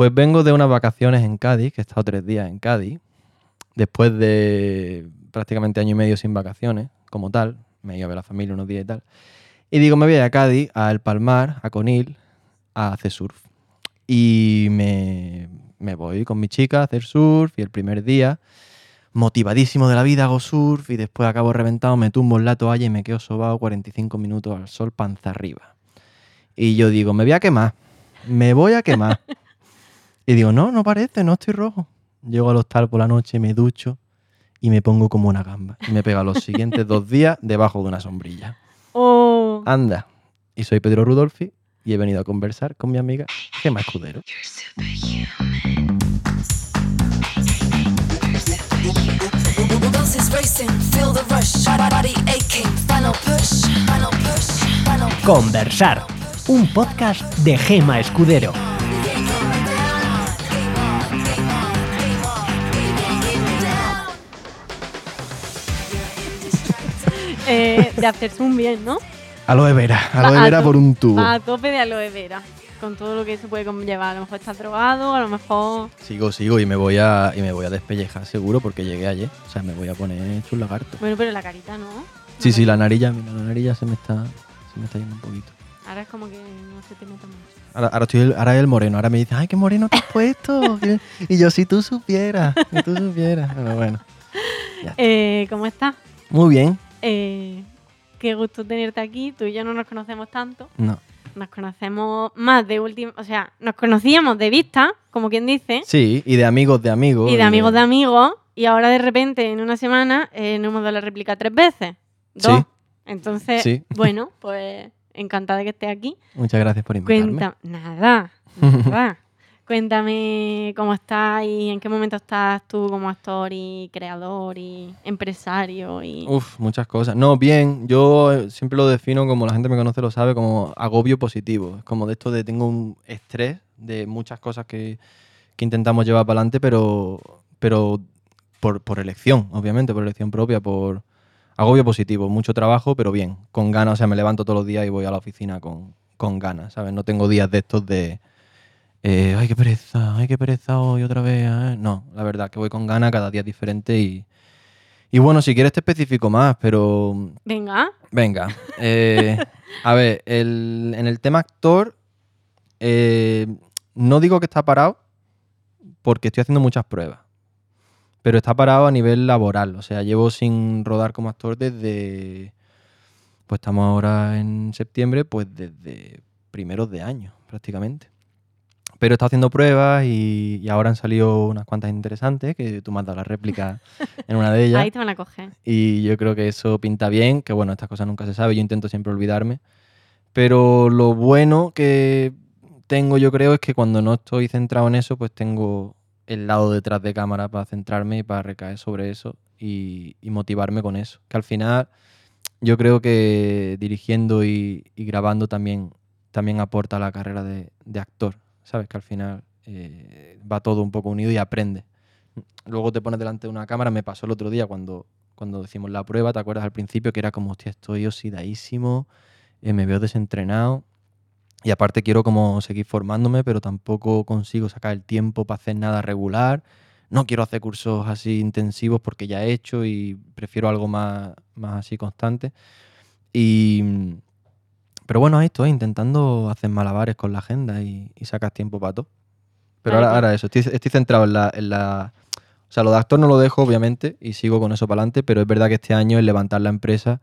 Pues vengo de unas vacaciones en Cádiz, que he estado tres días en Cádiz, después de prácticamente año y medio sin vacaciones, como tal, me iba a ver la familia unos días y tal. Y digo, me voy a Cádiz, a El Palmar, a Conil, a hacer surf. Y me, me voy con mi chica a hacer surf y el primer día, motivadísimo de la vida, hago surf y después acabo reventado, me tumbo en la toalla y me quedo sobado 45 minutos al sol panza arriba. Y yo digo, me voy a quemar, me voy a quemar. Y digo, no, no parece, no estoy rojo. Llego al hostal por la noche, me ducho y me pongo como una gamba. Y me pega los siguientes dos días debajo de una sombrilla. Oh, Anda. Y soy Pedro Rudolfi y he venido a conversar con mi amiga Gemma Escudero. Conversar, un podcast de Gema Escudero. Eh, de hacer zoom bien, ¿no? Aloe vera, aloe vera por un tubo. va a tope de aloe vera. Con todo lo que se puede conllevar. A lo mejor estás drogado, a lo mejor. Sigo, sigo y me voy a y me voy a despellejar seguro porque llegué ayer. O sea, me voy a poner hecho un lagarto. Bueno, pero la carita no. Sí, sí, la narilla, mira, la narilla se me está se me está yendo un poquito. Ahora es como que no se te nota mucho. Ahora, ahora estoy el, ahora es el moreno, ahora me dice, ay, qué moreno te has puesto. y yo, si tú supieras, si tú supieras. Pero bueno, Eh, ¿Cómo estás? muy bien. Eh, qué gusto tenerte aquí. Tú y yo no nos conocemos tanto. No. Nos conocemos más de último. O sea, nos conocíamos de vista, como quien dice. Sí, y de amigos de amigos. Y de amigos de amigos. Y ahora de repente, en una semana, eh, nos hemos dado la réplica tres veces. Dos. Sí. Entonces, Sí. bueno, pues encantada de que estés aquí. Muchas gracias por invitarme. Nada, nada. Cuéntame cómo estás y en qué momento estás tú como actor y creador y empresario y... Uf, muchas cosas. No, bien, yo eh, siempre lo defino como la gente me conoce lo sabe, como agobio positivo. Es como de esto de tengo un estrés de muchas cosas que, que intentamos llevar para adelante, pero, pero por, por elección, obviamente, por elección propia, por agobio positivo. Mucho trabajo, pero bien, con ganas. O sea, me levanto todos los días y voy a la oficina con, con ganas, ¿sabes? No tengo días de estos de... eh, ay, qué pereza, ay, qué pereza hoy otra vez. eh". No, la verdad, que voy con ganas, cada día es diferente y... Y bueno, si quieres te especifico más, pero Venga, venga. eh, a ver, el- en el tema actor, eh, no digo que está parado, porque estoy haciendo muchas pruebas. Pero está parado a nivel laboral. O sea, llevo sin rodar como actor desde. Pues estamos ahora en septiembre, pues desde primeros de año, prácticamente. Pero he estado haciendo pruebas y, y ahora han salido unas cuantas interesantes, que tú me has dado la réplica en una de ellas. ahí te van a coger. Y yo creo que eso pinta bien, que bueno, estas cosas nunca se sabe, yo intento siempre olvidarme. Pero lo bueno que tengo yo creo es que cuando no estoy centrado en eso, pues tengo el lado detrás de cámara para centrarme y para recaer sobre eso y, y motivarme con eso. Que al final yo creo que dirigiendo y, y grabando también, también aporta a la carrera de, de actor, ¿sabes? Que al final eh, va todo un poco unido y aprende. Luego te pones delante de una cámara, me pasó el otro día cuando, cuando hicimos la prueba, ¿te acuerdas al principio? Que era como, hostia, estoy oxidadísimo, eh, me veo desentrenado. Y aparte quiero como seguir formándome, pero tampoco consigo sacar el tiempo para hacer nada regular. No quiero hacer cursos así intensivos porque ya he hecho y prefiero algo más, más así constante. Y, pero bueno, ahí estoy intentando hacer malabares con la agenda y, y sacar tiempo para todo. Pero ahora, pues. ahora eso, estoy, estoy centrado en la, en la- O sea, lo de actor no lo dejo, obviamente, y sigo con eso para adelante, pero es verdad que este año el levantar la empresa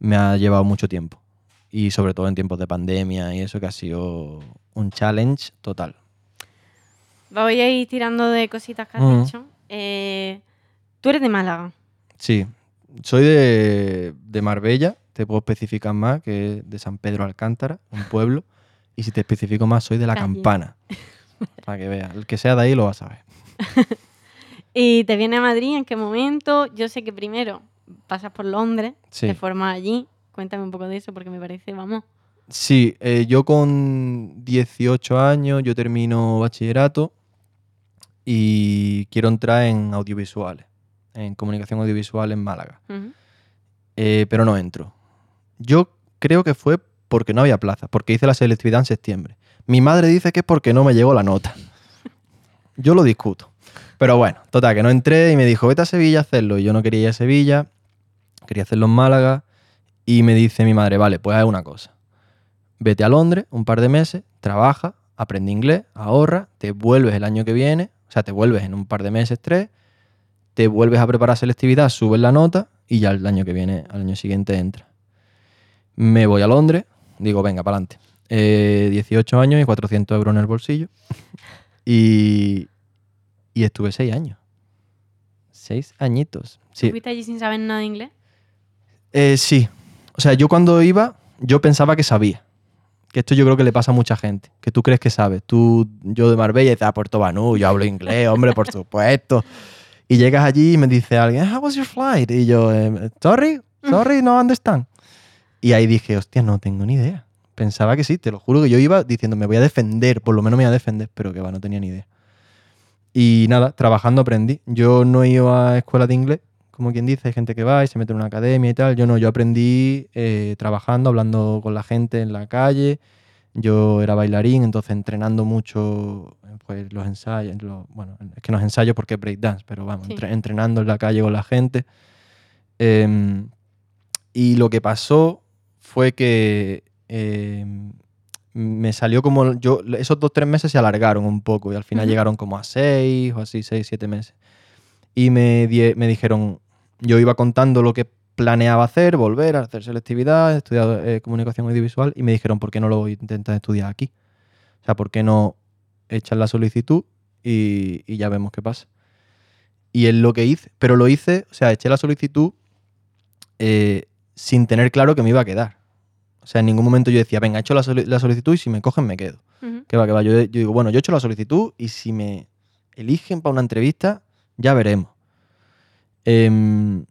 me ha llevado mucho tiempo. Y sobre todo en tiempos de pandemia y eso que ha sido un challenge total. Voy a ir tirando de cositas que has dicho. Eh, tú eres de Málaga. Sí, soy de, de Marbella, te puedo especificar más, que es de San Pedro Alcántara, un pueblo. Y si te especifico más, soy de La Calle. Campana. Para que veas, el que sea de ahí lo va a saber. ¿Y te viene a Madrid en qué momento? Yo sé que primero pasas por Londres, Sí. te formas allí. Cuéntame un poco de eso porque me parece, vamos. Sí, eh, yo con 18 años, yo termino bachillerato y quiero entrar en audiovisuales, en comunicación audiovisual en Málaga. Eh, pero no entro. Yo creo que fue porque no había plaza, porque hice la selectividad en septiembre. Mi madre dice que es porque no me llegó la nota. Yo lo discuto. Pero bueno, total, que no entré y me dijo, vete a Sevilla a hacerlo. Y yo no quería ir a Sevilla, quería hacerlo en Málaga. Y me dice mi madre, vale, pues haz una cosa. Vete a Londres un par de meses, trabaja, aprende inglés, ahorra, te vuelves el año que viene, o sea, te vuelves en un par de meses, tres, te vuelves a preparar selectividad, subes la nota y ya el año que viene, al año siguiente entra. Me voy a Londres, digo, venga, para adelante. 18 años y 400 euros en el bolsillo. Y, y estuve seis años. Seis añitos. Sí. ¿Fuiste allí sin saber nada de inglés? Eh, sí. O sea, yo cuando iba, yo pensaba que sabía. Que esto yo creo que le pasa a mucha gente. Que tú crees que sabes. Tú, yo de Marbella, dices, ah, Puerto Banú, yo hablo inglés, hombre, por supuesto. Y llegas allí y me dice alguien, how was your flight? Y yo, eh, sorry, sorry, no understand. Y ahí dije, hostia, no tengo ni idea. Pensaba que sí, te lo juro que yo iba diciendo, me voy a defender, por lo menos me voy a defender, pero que va, no tenía ni idea. Y nada, trabajando aprendí. Yo no ido a escuela de inglés, como quien dice, hay gente que va y se mete en una academia y tal. Yo no, yo aprendí eh, trabajando, hablando con la gente en la calle. Yo era bailarín, entonces entrenando mucho pues, los ensayos. los- bueno, es que no es ensayo porque es breakdance, pero vamos, Sí. entre- entrenando en la calle con la gente. Em, y lo que pasó fue que em, me salió como. yo Esos dos, tres meses se alargaron un poco y al final llegaron como a seis o así, seis, siete meses. Y me, dijeron, yo iba contando lo que planeaba hacer, volver a hacer selectividad, estudiar eh, comunicación audiovisual, y me dijeron, ¿por qué no lo intentas estudiar aquí? O sea, ¿por qué no echas la solicitud y, y ya vemos qué pasa? Y es lo que hice, pero lo hice, o sea, eché la solicitud eh, sin tener claro que me iba a quedar. O sea, en ningún momento yo decía, venga, he hecho la, soli- la solicitud y si me cogen me quedo. Que va, que va. Yo, yo digo, bueno, yo he hecho la solicitud y si me eligen para una entrevista, ya veremos. Em,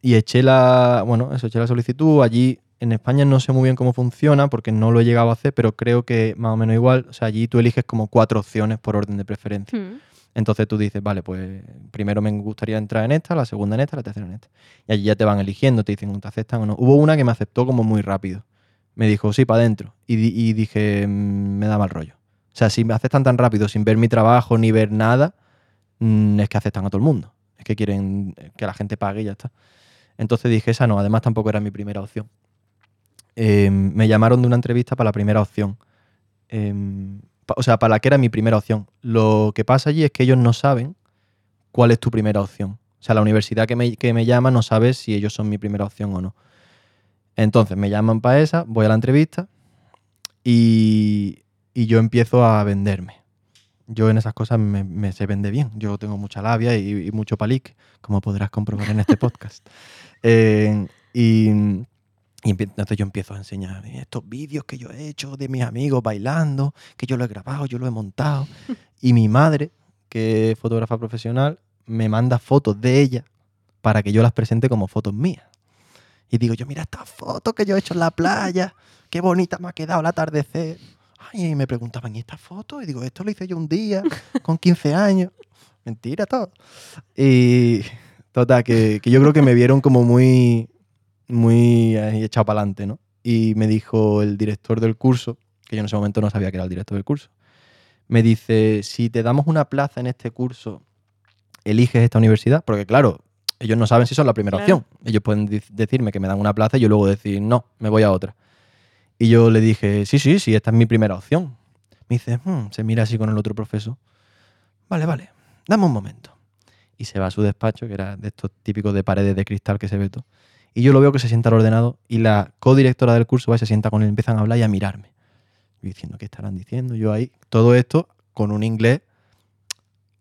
y eché la, bueno, eso, eché la solicitud. Allí en España no sé muy bien cómo funciona porque no lo he llegado a hacer, pero creo que más o menos igual. O sea, allí tú eliges como cuatro opciones por orden de preferencia. Entonces tú dices, vale, pues primero me gustaría entrar en esta, la segunda en esta, la tercera en esta. Y allí ya te van eligiendo, te dicen, ¿te aceptan o no? Hubo una que me aceptó como muy rápido. Me dijo, sí, para adentro. Y, di- y dije, "Mm, me da mal rollo. O sea, si me aceptan tan rápido sin ver mi trabajo ni ver nada, mm, es que aceptan a todo el mundo. Es que quieren que la gente pague y ya está. Entonces dije, esa no, además tampoco era mi primera opción. Eh, me llamaron de una entrevista para la primera opción. Em, o sea, para la que era mi primera opción. Lo que pasa allí es que ellos no saben cuál es tu primera opción. O sea, la universidad que me, que me llama no sabe si ellos son mi primera opción o no. Entonces me llaman para esa, voy a la entrevista y, y yo empiezo a venderme. Yo en esas cosas me, me se vende bien. Yo tengo mucha labia y, y mucho palique, como podrás comprobar en este podcast. Eh, y, y entonces yo empiezo a enseñar estos vídeos que yo he hecho de mis amigos bailando, que yo lo he grabado, yo lo he montado. Y mi madre, que es fotógrafa profesional, me manda fotos de ella para que yo las presente como fotos mías. Y digo yo, mira esta foto que yo he hecho en la playa, qué bonita me ha quedado el atardecer. Ay, y me preguntaban, ¿y esta foto? Y digo, esto lo hice yo un día, con 15 años. Mentira todo. Y total, que, que yo creo que me vieron como muy, muy echado para adelante, ¿no? Y me dijo el director del curso, que yo en ese momento no sabía que era el director del curso, me dice, si te damos una plaza en este curso, eliges esta universidad, porque claro, ellos no saben si son la primera Claro. opción. Ellos pueden decirme que me dan una plaza y yo luego decir, no, me voy a otra. Y yo le dije, sí, sí, sí, esta es mi primera opción. Me dice, "Hmm", se mira así con el otro profesor. Vale, vale, dame un momento. Y se va a su despacho, que era de estos típicos de paredes de cristal que se ve todo. Y yo lo veo que se sienta al ordenado y la codirectora del curso va y se sienta con él, empiezan a hablar y a mirarme. Yo diciendo, ¿qué estarán diciendo? Yo ahí, todo esto con un inglés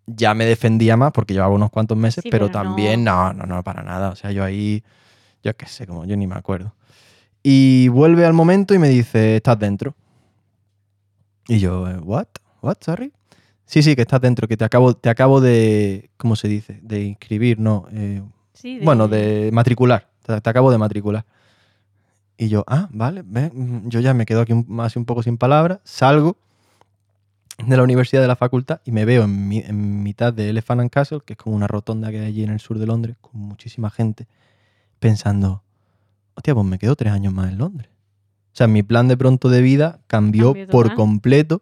ya me defendía más porque llevaba unos cuantos meses, Sí, pero, pero también no, no, no, para nada. O sea, yo ahí, yo qué sé, como yo ni me acuerdo. Y vuelve al momento y me dice, estás dentro. Y yo, eh, ¿what? ¿What? Sorry. Sí, sí, que estás dentro, que te acabo, te acabo de, ¿cómo se dice? De inscribir, no. eh, Sí, bueno, de matricular. Te, te acabo de matricular. Y yo, ah, vale, ve, yo ya me quedo aquí más un poco sin palabras, salgo de la universidad de la facultad y me veo en, mi- en mitad de Elephant and Castle, que es como una rotonda que hay allí en el sur de Londres, con muchísima gente, pensando, hostia, pues me quedo tres años más en Londres. O sea, mi plan de pronto de vida cambió, por completo,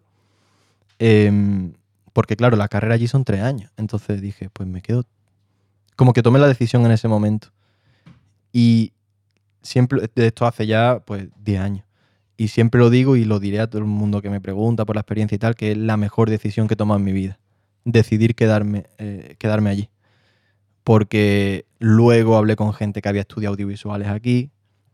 em, porque claro, la carrera allí son tres años. Entonces dije, pues me quedo... Como que tomé la decisión en ese momento. Y siempre, de esto hace ya pues 10 años. Y siempre lo digo y lo diré a todo el mundo que me pregunta por la experiencia y tal, que es la mejor decisión que he tomado en mi vida. Decidir quedarme, eh, quedarme allí. Porque luego hablé con gente que había estudiado audiovisuales aquí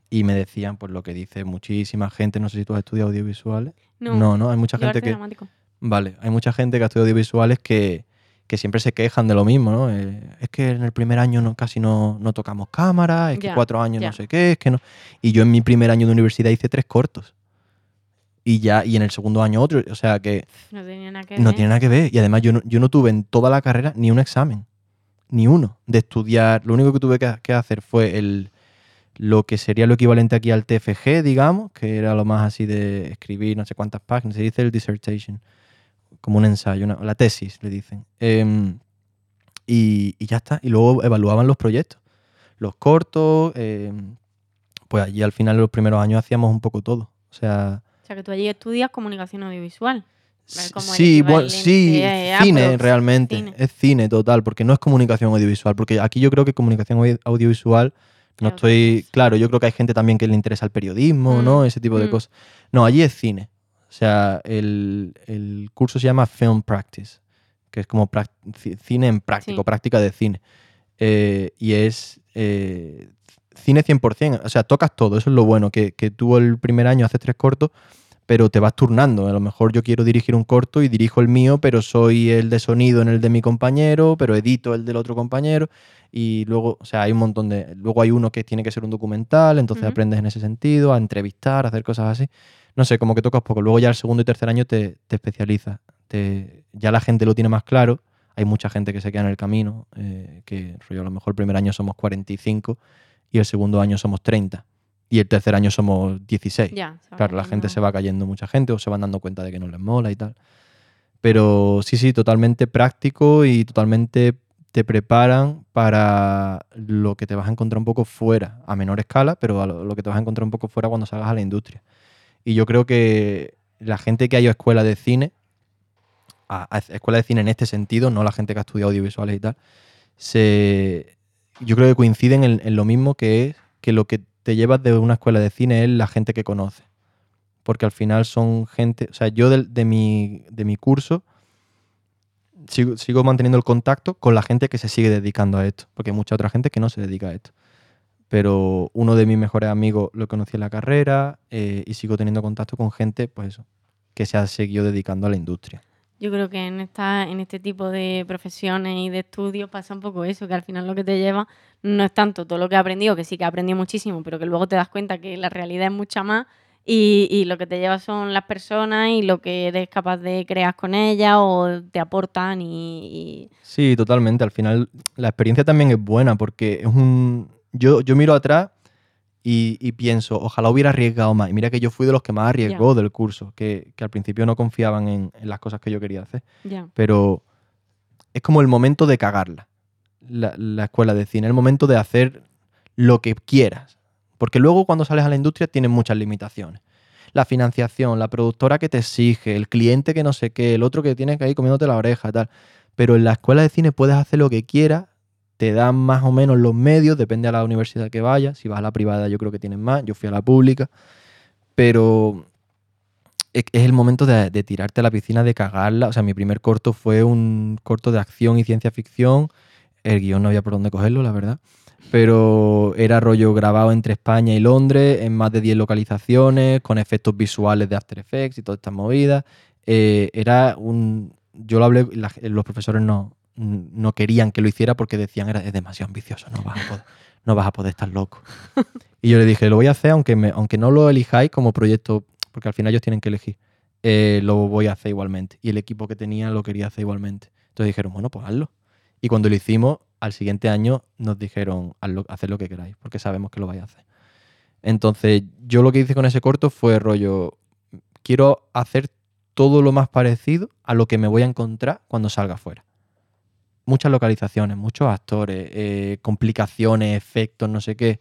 y me decían pues lo que dice muchísima gente. No sé si tú has estudiado audiovisuales. No, No, no, hay mucha gente que... dramático. Vale, hay mucha gente que ha estudiado audiovisuales que, que siempre se quejan de lo mismo, ¿no? Eh, es que en el primer año no, casi no, no tocamos cámara, es que cuatro años no sé qué, es que no. Y yo en mi primer año de universidad hice tres cortos. Y ya, y en el segundo año otro. O sea que No tenía nada que no ver. tiene nada que ver. Y además yo no, yo no tuve en toda la carrera ni un examen. Ni uno. De estudiar. Lo único que tuve que, que hacer fue el lo que sería lo equivalente aquí al TFG, digamos, que era lo más así de escribir no sé cuántas páginas. Se dice el dissertation. Como un ensayo, una- la tesis, le dicen. Em, y, y ya está. Y luego evaluaban los proyectos. Los cortos. em, pues allí al final, en los primeros años, hacíamos un poco todo. O sea, O sea, que tú allí estudias comunicación audiovisual. Sí, bueno, sí, cine realmente. cine. Es cine total, porque no es comunicación audiovisual. Porque aquí yo creo que comunicación audi- audiovisual, no estoy. Claro, yo creo que hay gente también que le interesa el periodismo, Mm, ¿no? Ese tipo de mm. cosas. No, allí es cine. O sea, el, el curso se llama Film Practice, que es como cine en práctico, Sí. práctica de cine. Eh, y es eh, cine 100%. O sea, tocas todo, eso es lo bueno, que, que tú el primer año haces tres cortos, pero te vas turnando. A lo mejor yo quiero dirigir un corto y dirijo el mío, pero soy el de sonido en el de mi compañero, pero edito el del otro compañero. Y luego, o sea, hay un montón de. Luego hay uno que tiene que ser un documental, entonces Ujú. aprendes en ese sentido, a entrevistar, a hacer cosas así. No sé, como que tocas poco. Luego ya el segundo y tercer año te, te especializas. Te- ya la gente lo tiene más claro. Hay mucha gente que se queda en el camino, eh, que rollo, a lo mejor el primer año somos 45 y el segundo año somos 30. Y el tercer año somos 16. Ya. Claro, la gente se va cayendo mucha gente o se van dando cuenta de que no les mola y tal. Pero sí, sí, totalmente práctico y totalmente te preparan para lo que te vas a encontrar un poco fuera, a menor escala, pero a lo, lo que te vas a encontrar un poco fuera cuando salgas a la industria. Y yo creo que la gente que ha ido a escuela de cine, escuela de cine en este sentido, no la gente que ha estudiado audiovisuales y tal, se, yo creo que coinciden en, lo mismo que es que lo que te llevas de una escuela de cine es la gente que conoces. Porque al final son gente, o sea, yo del- de, mi, de mi curso sigo, sigo manteniendo el contacto con la gente que se sigue dedicando a esto, porque hay mucha otra gente que no se dedica a esto. Pero uno de mis mejores amigos lo conocí en la carrera eh, y sigo teniendo contacto con gente, pues eso, que se ha seguido dedicando a la industria. Yo creo que en esta, en este tipo de profesiones y de estudios pasa un poco eso, que al final lo que te lleva no es tanto todo lo que he aprendido, que sí que he aprendido muchísimo, pero que luego te das cuenta que la realidad es mucha más y, y lo que te lleva son las personas y lo que eres capaz de crear con ellas o te aportan y, y- Sí, totalmente. Al final la experiencia también es buena porque es un... Yo, yo miro atrás y, y pienso, ojalá hubiera arriesgado más. Y mira que yo fui de los que más arriesgó del curso, que, que al principio no confiaban en, en las cosas que yo quería hacer. Pero es como el momento de cagarla, la, la escuela de cine, el momento de hacer lo que quieras. Porque luego cuando sales a la industria tienes muchas limitaciones. La financiación, la productora que te exige, el cliente que no sé qué, el otro que tiene que ir comiéndote la oreja, tal. Pero en la escuela de cine puedes hacer lo que quieras, te dan más o menos los medios, depende a la universidad que vayas. Si vas a la privada yo creo que tienes más, yo fui a la pública. Pero es, es el momento de, tirarte a la piscina, de cagarla. O sea, mi primer corto fue un corto de acción y ciencia ficción. El guion no había por dónde cogerlo, la verdad. Pero era rollo grabado entre España y Londres, en más de 10 localizaciones, con efectos visuales de After Effects y todas estas movidas. Eh, era un. Yo lo hablé, los profesores no, no querían que lo hiciera porque decían era es demasiado ambicioso, no vas a poder, no vas a poder estar loco. y yo le dije, lo voy a hacer aunque, me- aunque no lo elijáis como proyecto, porque al final ellos tienen que elegir. eh, lo voy a hacer igualmente. Y el equipo que tenía lo quería hacer igualmente. Entonces dijeron, bueno, pues hazlo. Y cuando lo hicimos, al siguiente año nos dijeron, hazlo, haced lo que queráis, porque sabemos que lo vais a hacer. Entonces, yo lo que hice con ese corto fue rollo, quiero hacer todo lo más parecido a lo que me voy a encontrar cuando salga afuera. Muchas localizaciones, muchos actores, eh, complicaciones, efectos, no sé qué.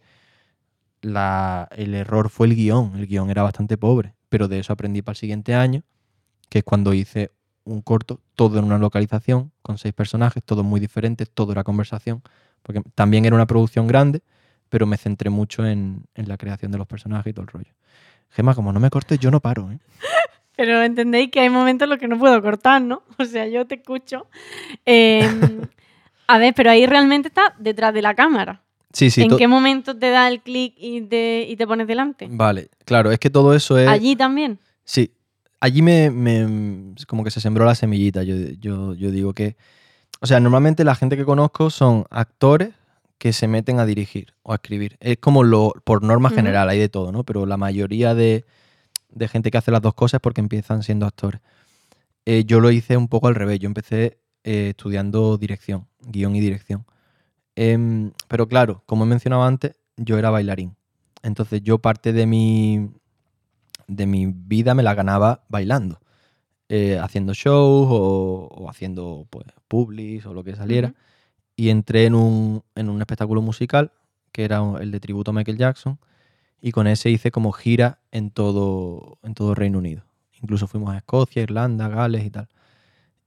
El error fue el guion. El guion era bastante pobre, pero de eso aprendí para el siguiente año, que es cuando hice un corto, todo en una localización, con seis personajes, todos muy diferentes, todo era conversación, porque también era una producción grande, pero me centré mucho en, en la creación de los personajes y todo el rollo. Gema, como no me cortes, yo no paro, ¿eh? Pero entendéis que hay momentos en los que no puedo cortar, ¿no? O sea, yo te escucho. Em, a ver, pero ahí realmente estás detrás de la cámara. Sí, sí. ¿En qué momento te da el clic y te, y te pones delante? Vale, claro, es que todo eso es... Allí también. Sí, allí me, me- como que se sembró la semillita. Yo, yo, yo digo que, o sea, normalmente la gente que conozco son actores que se meten a dirigir o a escribir. Es como lo, por norma general, hay de todo, ¿no? Pero la mayoría de, de gente que hace las dos cosas porque empiezan siendo actores. Eh, yo lo hice un poco al revés. Yo empecé eh, estudiando dirección, guion y dirección. Em, pero claro, como he mencionado antes, yo era bailarín. Entonces yo parte de mi, de mi vida me la ganaba bailando. eh, haciendo shows o, o haciendo pues, publis o lo que saliera. Y entré en un, en un espectáculo musical que era el de tributo a Michael Jackson. Y con ese hice como gira en todo, en todo Reino Unido. Incluso fuimos a Escocia, Irlanda, Gales y tal.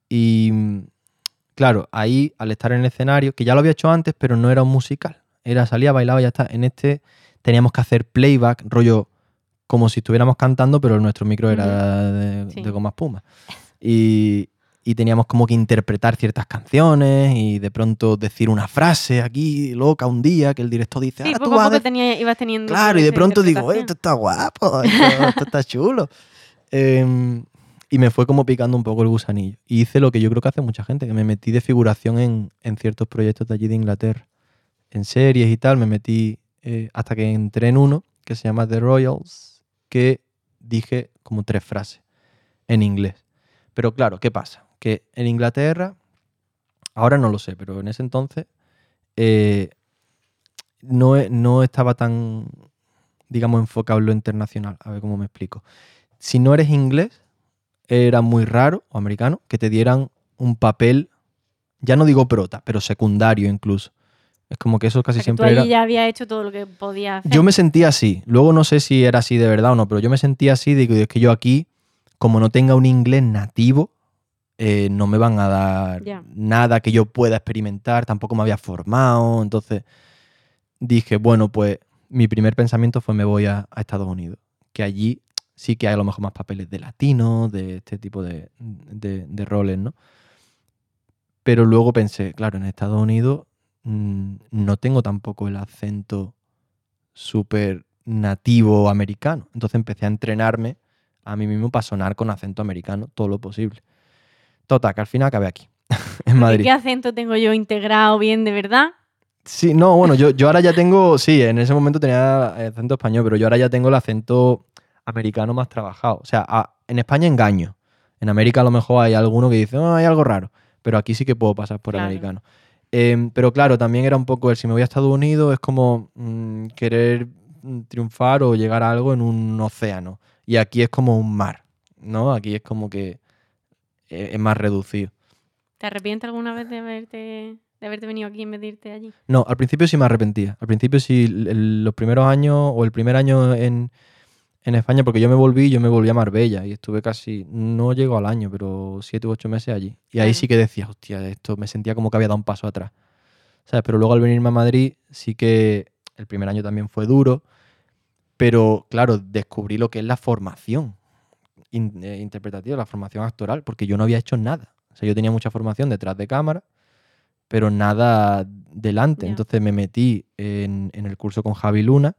Y claro, ahí al estar en el escenario, que ya lo había hecho antes, pero no era un musical. Era salía, bailaba y ya está. En este teníamos que hacer playback, rollo como si estuviéramos cantando, pero nuestro micro era de, Sí. de goma espuma. Y, y teníamos como que interpretar ciertas canciones y de pronto decir una frase aquí loca un día que el director dice, Sí, "Ahora tú poco vas a poco tenía, ibas teniendo. Claro, y de pronto digo, "Oye, interpretación. esto está guapo, esto, esto está chulo. Em, y me fue como picando un poco el gusanillo. Y hice lo que yo creo que hace mucha gente, que me metí de figuración en, en ciertos proyectos de allí de Inglaterra. En series y tal, me metí eh, hasta que entré en uno que se llama The Royals, que dije como tres frases en inglés. Pero claro, ¿qué pasa? Que en Inglaterra, ahora no lo sé, pero en ese entonces eh, no, e- no estaba tan, digamos, enfocado en lo internacional. A ver cómo me explico. Si no eres inglés, era muy raro, o americano, que te dieran un papel, ya no digo prota, pero secundario incluso. Es como que eso O casi sea, que tú siempre allí era... ya habías hecho todo lo que hacer. Yo me sentía así. Luego no sé si era así de verdad o no, pero yo me sentía así. Digo, es que yo aquí, como no tenga un inglés nativo, eh, no me van a dar nada que yo pueda experimentar. Tampoco me había formado. Entonces dije, bueno, pues mi primer pensamiento fue me voy a, a Estados Unidos. Que allí sí que hay a lo mejor más papeles de latino, de este tipo de, de- de roles, ¿no? Pero luego pensé, claro, en Estados Unidos mm, no tengo tampoco el acento súper nativo americano. Entonces empecé a entrenarme a mí mismo para sonar con acento americano todo lo posible. Total, que al final acabé aquí, en ¿Y Madrid. ¿Qué acento tengo yo integrado bien de verdad? Sí, no, bueno, yo, yo ahora ya tengo, sí, en ese momento tenía acento español, pero yo ahora ya tengo el acento americano más trabajado. O sea, a- en España engaño. En América a lo mejor hay alguno que dice, "Oh, hay algo raro, pero aquí sí que puedo pasar por Claro. americano. Em, pero claro, también era un poco el si me voy a Estados Unidos es como mm, querer mm, triunfar o llegar a algo en un océano. Y aquí es como un mar, ¿no? Aquí es como que es más reducido. ¿Te arrepientes alguna vez de haberte, de haberte venido aquí en vez de irte allí? No, al principio sí me arrepentía. Al principio sí, el- los primeros años o el primer año en, en España, porque yo me volví, yo me volví a Marbella y estuve casi, no llego al año, pero siete u ocho meses allí. Y ahí Claro. sí que decía, hostia, esto me sentía como que había dado un paso atrás. ¿Sabes? Pero luego al venirme a Madrid sí que el primer año también fue duro, pero claro, descubrí lo que es la formación. In- eh, interpretativa, la formación actoral, porque yo no había hecho nada. O sea, yo tenía mucha formación detrás de cámara, pero nada delante. Ya. Entonces me metí en, en el curso con Javi Luna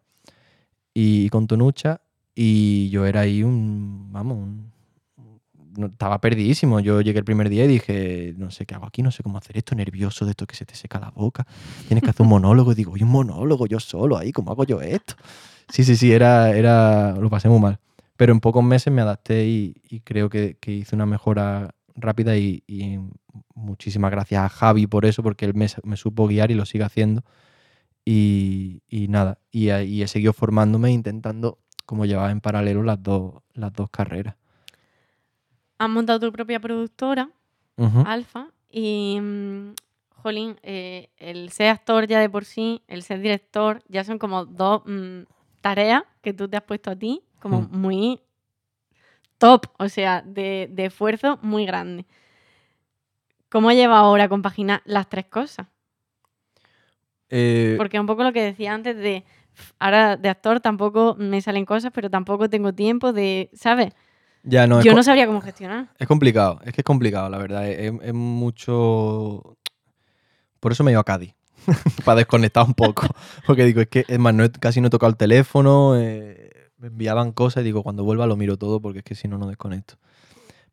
y con Tonucha y yo era ahí un, vamos, un- no- estaba perdidísimo. Yo llegué el primer día y dije, no sé qué hago aquí, no sé cómo hacer esto, nervioso de esto que se te seca la boca. Tienes que hacer un monólogo. Y digo, ¿y un monólogo yo solo ahí? ¿Cómo hago yo esto? Sí, sí, sí, era, era, lo pasé muy mal. Pero en pocos meses me adapté y, y creo que, que hice una mejora rápida y, y muchísimas gracias a Javi por eso, porque él me, me supo guiar y lo sigue haciendo. Y, y nada, y, he seguido formándome e intentando como llevar en paralelo las dos, las dos carreras. Has montado tu propia productora, Ujú. Alfa, y, mm, jolín, eh, el ser actor ya de por sí, el ser director, ya son como dos mm, tareas que tú te has puesto a ti, como Hmm. muy top, o sea, de, de esfuerzo muy grande. ¿Cómo lleva ahora a compaginar las tres cosas? Eh, Porque un poco lo que decía antes de, "Pf, ahora de actor tampoco me salen cosas, pero tampoco tengo tiempo de, ¿sabes? ya no, Yo no sabría cómo gestionar. Es complicado, es que es complicado, la verdad. Es, es mucho. Por eso me he ido a Cádiz, para desconectar un poco. Porque digo, es que, es más, no he- casi no he tocado el teléfono, eh, me enviaban cosas y digo, cuando vuelva lo miro todo porque es que si no, no desconecto.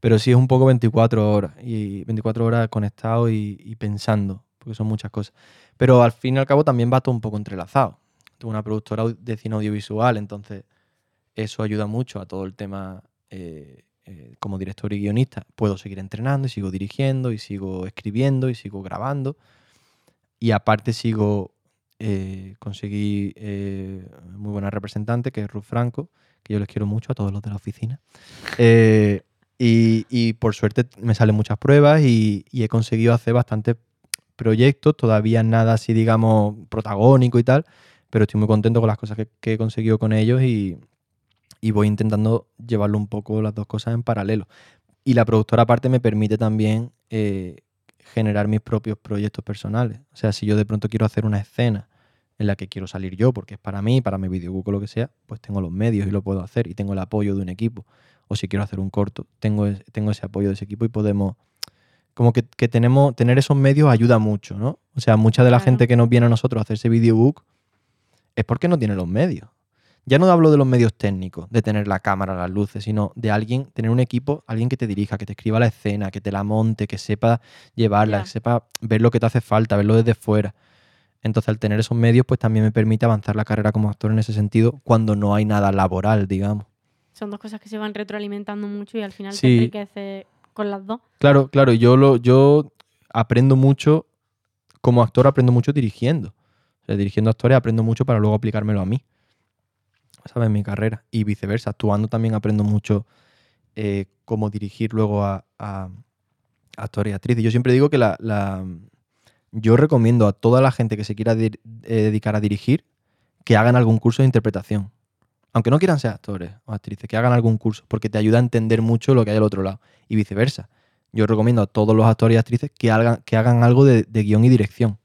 Pero sí es un poco 24 horas, y 24 horas conectado y, y pensando, porque son muchas cosas. Pero al fin y al cabo también va todo un poco entrelazado. Tengo una productora de cine audiovisual, entonces eso ayuda mucho a todo el tema eh, eh, como director y guionista. Puedo seguir entrenando y sigo dirigiendo y sigo escribiendo y sigo grabando. Y aparte sigo, eh, conseguí eh, muy buena representante, que es Ruth Franco, que yo les quiero mucho a todos los de la oficina. Eh, y, por suerte me salen muchas pruebas y, he conseguido hacer bastantes proyectos, todavía nada así, digamos, protagónico y tal, pero estoy muy contento con las cosas que, he conseguido con ellos y, y voy intentando llevarlo un poco las dos cosas en paralelo. Y la productora aparte me permite también eh, generar mis propios proyectos personales. O sea, si yo de pronto quiero hacer una escena en la que quiero salir yo, porque es para mí, para mi videobook o lo que sea, pues tengo los medios y lo puedo hacer y tengo el apoyo de un equipo. O si quiero hacer un corto, tengo, tengo ese apoyo de ese equipo y podemos... Como que, que tenemos, tener esos medios ayuda mucho, ¿no? O sea, mucha de la Claro. gente que nos viene a nosotros a hacer ese videobook es porque no tiene los medios. Ya no hablo de los medios técnicos, de tener la cámara, las luces, sino de alguien, tener un equipo, alguien que te dirija, que te escriba la escena, que te la monte, que sepa llevarla, que sepa ver lo que te hace falta, verlo desde fuera. Entonces, al tener esos medios, pues también me permite avanzar la carrera como actor en ese sentido, cuando no hay nada laboral, digamos. Son dos cosas que se van retroalimentando mucho y al final Sí. te enriquece con las dos. Claro, claro, yo lo, yo aprendo mucho, como actor aprendo mucho dirigiendo. O sea, dirigiendo actores aprendo mucho para luego aplicármelo a mí. ¿Sabes? En mi carrera. Y viceversa. Actuando también aprendo mucho eh, cómo dirigir luego a, actores y actrices. Yo siempre digo que la, la- yo recomiendo a toda la gente que se quiera eh, dedicar a dirigir que hagan algún curso de interpretación. Aunque no quieran ser actores o actrices, que hagan algún curso, porque te ayuda a entender mucho lo que hay al otro lado. Y viceversa. Yo recomiendo a todos los actores y actrices que hagan, que hagan algo de, de guion y dirección,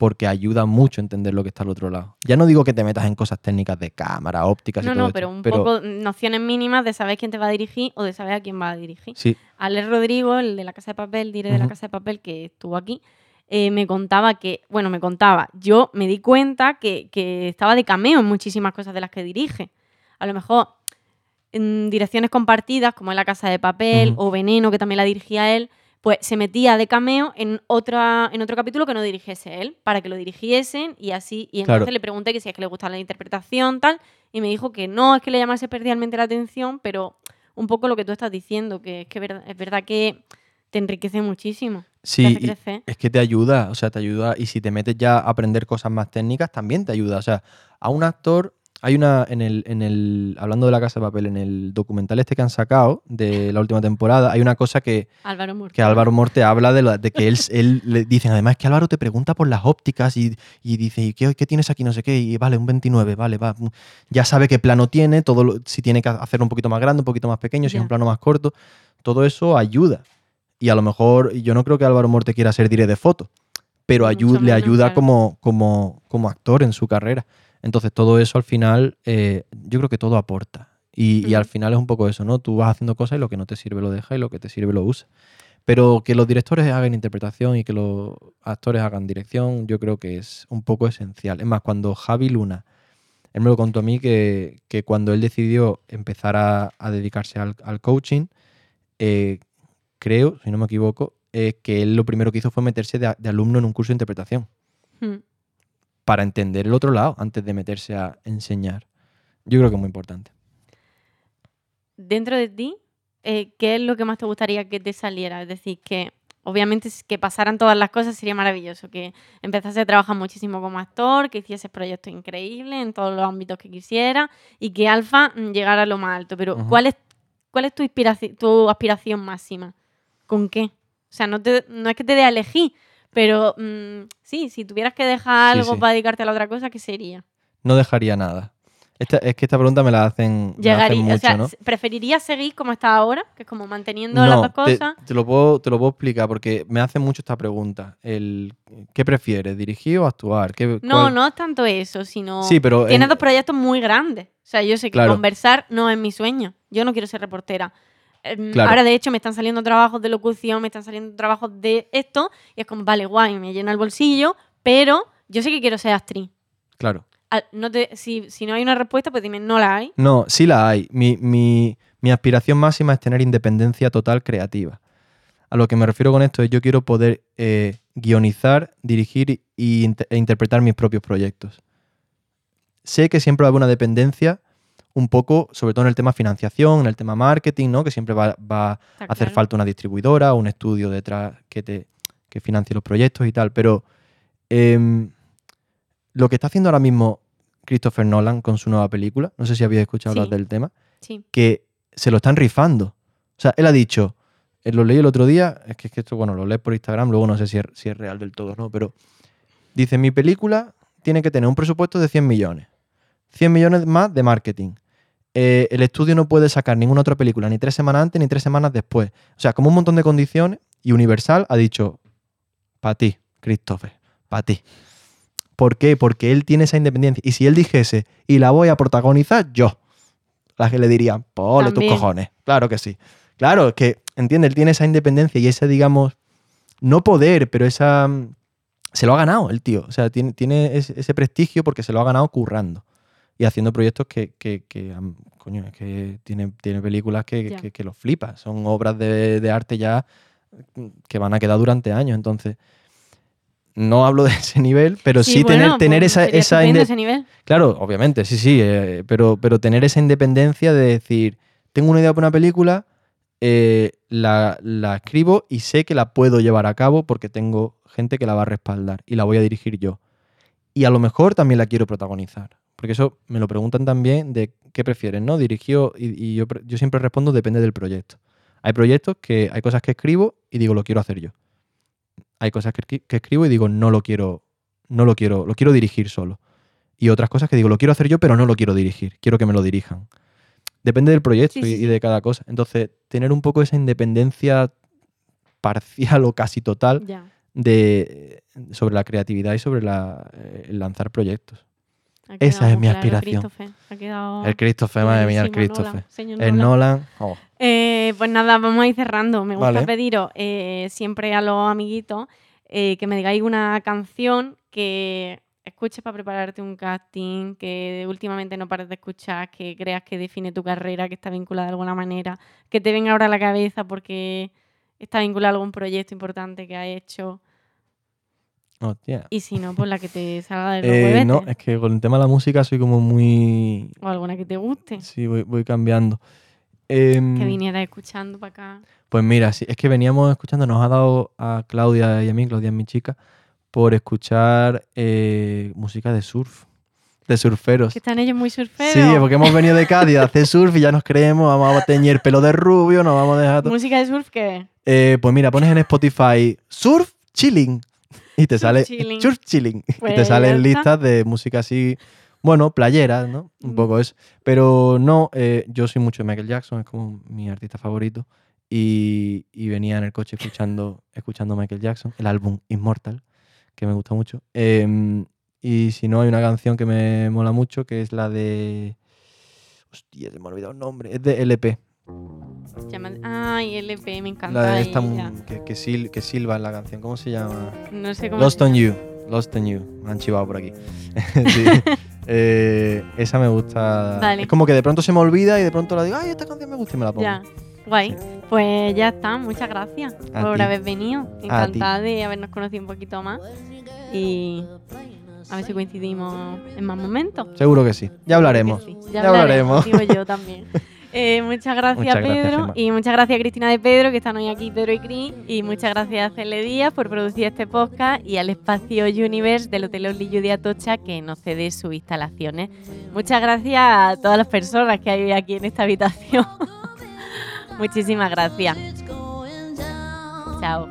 porque ayuda mucho a entender lo que está al otro lado. Ya no digo que te metas en cosas técnicas de cámara, ópticas y No, todo no, esto, pero un poco nociones mínimas de saber quién te va a dirigir o de saber a quién va a dirigir. Sí, Alex Rodrigo, el de la Casa de Papel, diré de la. Casa de Papel, que estuvo aquí, eh, me contaba que, bueno, me contaba, yo me di cuenta que, que estaba de cameo en muchísimas cosas de las que dirige. A lo mejor en direcciones compartidas, como en la Casa de Papel o Veneno, que también la dirigía él, pues se metía de cameo en, otra, en otro capítulo que no dirigiese él, para que lo dirigiesen y así. Y entonces Claro. le pregunté que si es que le gustaba la interpretación, tal, y me dijo que no, es que le llamase especialmente la atención, pero un poco lo que tú estás diciendo, que es que es verdad que te enriquece muchísimo. sí, es que te ayuda, o sea, te ayuda, y si te metes ya a aprender cosas más técnicas, también te ayuda. O sea, a un actor, hay una, en el, en el, hablando de la casa de papel, en el documental este que han sacado de la última temporada, hay una cosa que, Álvaro Murcia. que Álvaro Morte habla de, la- de que él, él le dicen, además que Álvaro te pregunta por las ópticas y, y dice, ¿y qué, qué tienes aquí? No sé qué, y vale, un 29, vale, va. mm, Ya sabe qué plano tiene, todo lo- si tiene que hacerlo un poquito más grande, un poquito más pequeño, si es un plano más corto, todo eso ayuda. Y a lo mejor, yo no creo que Álvaro Morte quiera ser direct de foto, pero le ayuda claro. como, como, como actor en su carrera. Entonces todo eso al final, eh, yo creo que todo aporta. Y, y al final es un poco eso, ¿no? Tú vas haciendo cosas y lo que no te sirve lo dejas y lo que te sirve lo usas. Pero que los directores hagan interpretación y que los actores hagan dirección, yo creo que es un poco esencial. Es más, cuando Javi Luna, él me lo contó a mí que, que cuando él decidió empezar a, a dedicarse al, al coaching, eh, creo, si no me equivoco, eh, que él lo primero que hizo fue meterse de, alumno en un curso de interpretación Mm. Para entender el otro lado antes de meterse a enseñar. Yo creo que es muy importante. Dentro de ti, eh, ¿qué es lo que más te gustaría que te saliera? Es decir, que obviamente que pasaran todas las cosas sería maravilloso, que empezase a trabajar muchísimo como actor, que hicieses proyectos increíbles en todos los ámbitos que quisiera y que Alfa mm, llegara a lo más alto. Pero. ¿cuál es, cuál es tu, aspiración máxima? ¿Con qué? O sea, no, te- no es que te dé a elegir, pero mm, sí, si tuvieras que dejar Sí, algo sí. para dedicarte a la otra cosa, ¿qué sería? No dejaría nada. Esta, es que esta pregunta me la hacen, me la hacen Llegaría, mucho, o sea, ¿no? ¿preferirías seguir como estás ahora? Que es como manteniendo las dos te, cosas. te lo puedo, te lo puedo explicar porque me hacen mucho esta pregunta. El, ¿Qué prefieres, dirigir o actuar? ¿Qué- No, cuál- no es tanto eso, sino Sí, pero tienes en- dos proyectos muy grandes. O sea, yo sé que Claro. conversar no es mi sueño. Yo no quiero ser reportera. Em, Claro. Ahora, de hecho, me están saliendo trabajos de locución, me están saliendo trabajos de esto, y es como, vale, guay, me llena el bolsillo, pero yo sé que quiero ser actriz. Claro. Al- no te- si, si no hay una respuesta, pues dime, no la hay. No, sí la hay. Mi, mi- mi aspiración máxima es tener independencia total creativa. A lo que me refiero con esto es yo quiero poder eh, guionizar, dirigir y- e interpretar mis propios proyectos. Sé que siempre va a haber una dependencia un poco, sobre todo en el tema financiación, en el tema marketing, ¿no? Que siempre va, va a hacer claro. falta una distribuidora o un estudio detrás que te que financie los proyectos y tal. Pero em, lo que está haciendo ahora mismo Christopher Nolan con su nueva película, no sé si habéis escuchado hablar del tema, Sí. que se lo están rifando. O sea, él ha dicho, eh, lo leí el otro día, es que, es que esto, bueno, lo lees por Instagram, luego no sé si es, si es real del todo, ¿no? Pero dice, mi película tiene que tener un presupuesto de 100 millones. 100 millones más de marketing. Eh, el estudio no puede sacar ninguna otra película ni tres semanas antes ni tres semanas después. O sea, como un montón de condiciones y Universal ha dicho, para ti, Christopher, para ti. ¿Por qué? Porque él tiene esa independencia. Y si él dijese, y la voy a protagonizar yo, las que le dirían, pole tus cojones. Claro que sí. Claro, es que, entiende, él tiene esa independencia y ese, digamos, no poder, pero esa... mm, Se lo ha ganado el tío. O sea, tiene, tiene ese prestigio porque se lo ha ganado currando. Y haciendo proyectos que, que, que, am, coño, es que tiene, tiene películas que, que, que los flipa. Son obras de, de arte ya mm, que van a quedar durante años. Entonces, no hablo de ese nivel, pero sí, tener, bueno, tener pues esa, esa ese nivel. Claro, obviamente, sí, sí, eh, pero, pero tener esa independencia de decir, tengo una idea para una película, eh, la, la escribo y sé que la puedo llevar a cabo porque tengo gente que la va a respaldar y la voy a dirigir yo. Y a lo mejor también la quiero protagonizar. Porque eso me lo preguntan también de qué prefieres, ¿no? Dirigido y, y yo, yo siempre respondo depende del proyecto. Hay proyectos que hay cosas que escribo y digo lo quiero hacer yo. Hay cosas que, escri- que escribo y digo no lo quiero, no lo quiero, lo quiero dirigir solo. Y otras cosas que digo lo quiero hacer yo pero no lo quiero dirigir, quiero que me lo dirijan. Depende del proyecto Sí, sí, y, de cada cosa. Entonces, tener un poco esa independencia parcial o casi total de, sobre la creatividad y sobre la, eh, el lanzar proyectos. Esa es mi claro, aspiración. Christopher. Ha quedado El Christopher, madre mía, el Christopher. Nolan, señor El Nolan. Nolan, oh, Eh, pues nada, vamos a ir cerrando. Me gusta Vale. pediros eh, siempre a los amiguitos eh, que me digáis una canción que escuches para prepararte un casting, que últimamente no pares de escuchar, que creas que define tu carrera, que está vinculada de alguna manera, que te venga ahora a la cabeza porque está vinculada a algún proyecto importante que has hecho. Hostia. Y si no, pues la que te salga de los Eh, no, es que con el tema de la música soy como muy... O alguna que te guste. Sí, voy, voy cambiando. Em, Que vinieras escuchando para acá. Pues mira, sí, es que veníamos escuchando, nos ha dado a Claudia y a mí, Claudia es mi chica, por escuchar eh, música de surf, de surferos. Que están ellos muy surferos. Sí, porque hemos venido de Cádiz a hacer surf y ya nos creemos, vamos a teñir pelo de rubio, nos vamos a dejar... ¿Música de surf qué? Eh, pues mira, pones en Spotify surf chilling y te sale chilling. surf chilling y Pues te ya salen listas de música así, bueno, playeras, ¿no? Un Mm. poco eso. Pero no, eh, yo soy mucho de Michael Jackson, es como mi artista favorito. Y, y venía en el coche escuchando, escuchando Michael Jackson, el álbum Immortal, que me gusta mucho. Em, y si no, hay una canción que me mola mucho, que es la de... Hostia, se me ha olvidado el nombre. Es de LP. Llama- Ay, LP, me encanta. La de esta ella. que, que, sil- que silba en la canción. ¿Cómo se llama? No sé cómo. Lost se on. You. Lost on You. Me han chivado por aquí. Sí. Eh, esa me gusta. Vale. Es como que de pronto se me olvida y de pronto la digo, ay, esta canción me gusta y me la pongo. Ya, guay. Pues ya está, muchas gracias A por ti. haber venido. Encantada de habernos conocido un poquito más. Y a ver si coincidimos en más momentos. Seguro que sí. Ya hablaremos. Sí, Ya hablaremos. Digo yo también. Eh, muchas gracias, Muchas gracias, Pedro. Gemma. y muchas gracias, Cristina de Pedro, que están hoy aquí, Pedro y Cris. Y muchas gracias a Cele Díaz por producir este podcast y al espacio Universe del Hotel Olillo de Atocha, que nos cede sus instalaciones. Muchas gracias a todas las personas que hay hoy aquí en esta habitación. Muchísimas gracias. Chao.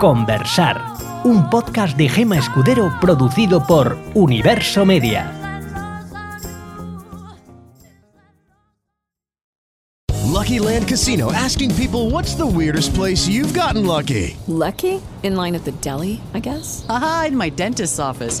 Conversar, un podcast de Gema Escudero producido por Universo Media. Lucky Land Casino asking people what's the weirdest place you've gotten lucky? Lucky? In line at the deli, I guess? Aha, in my dentist's office.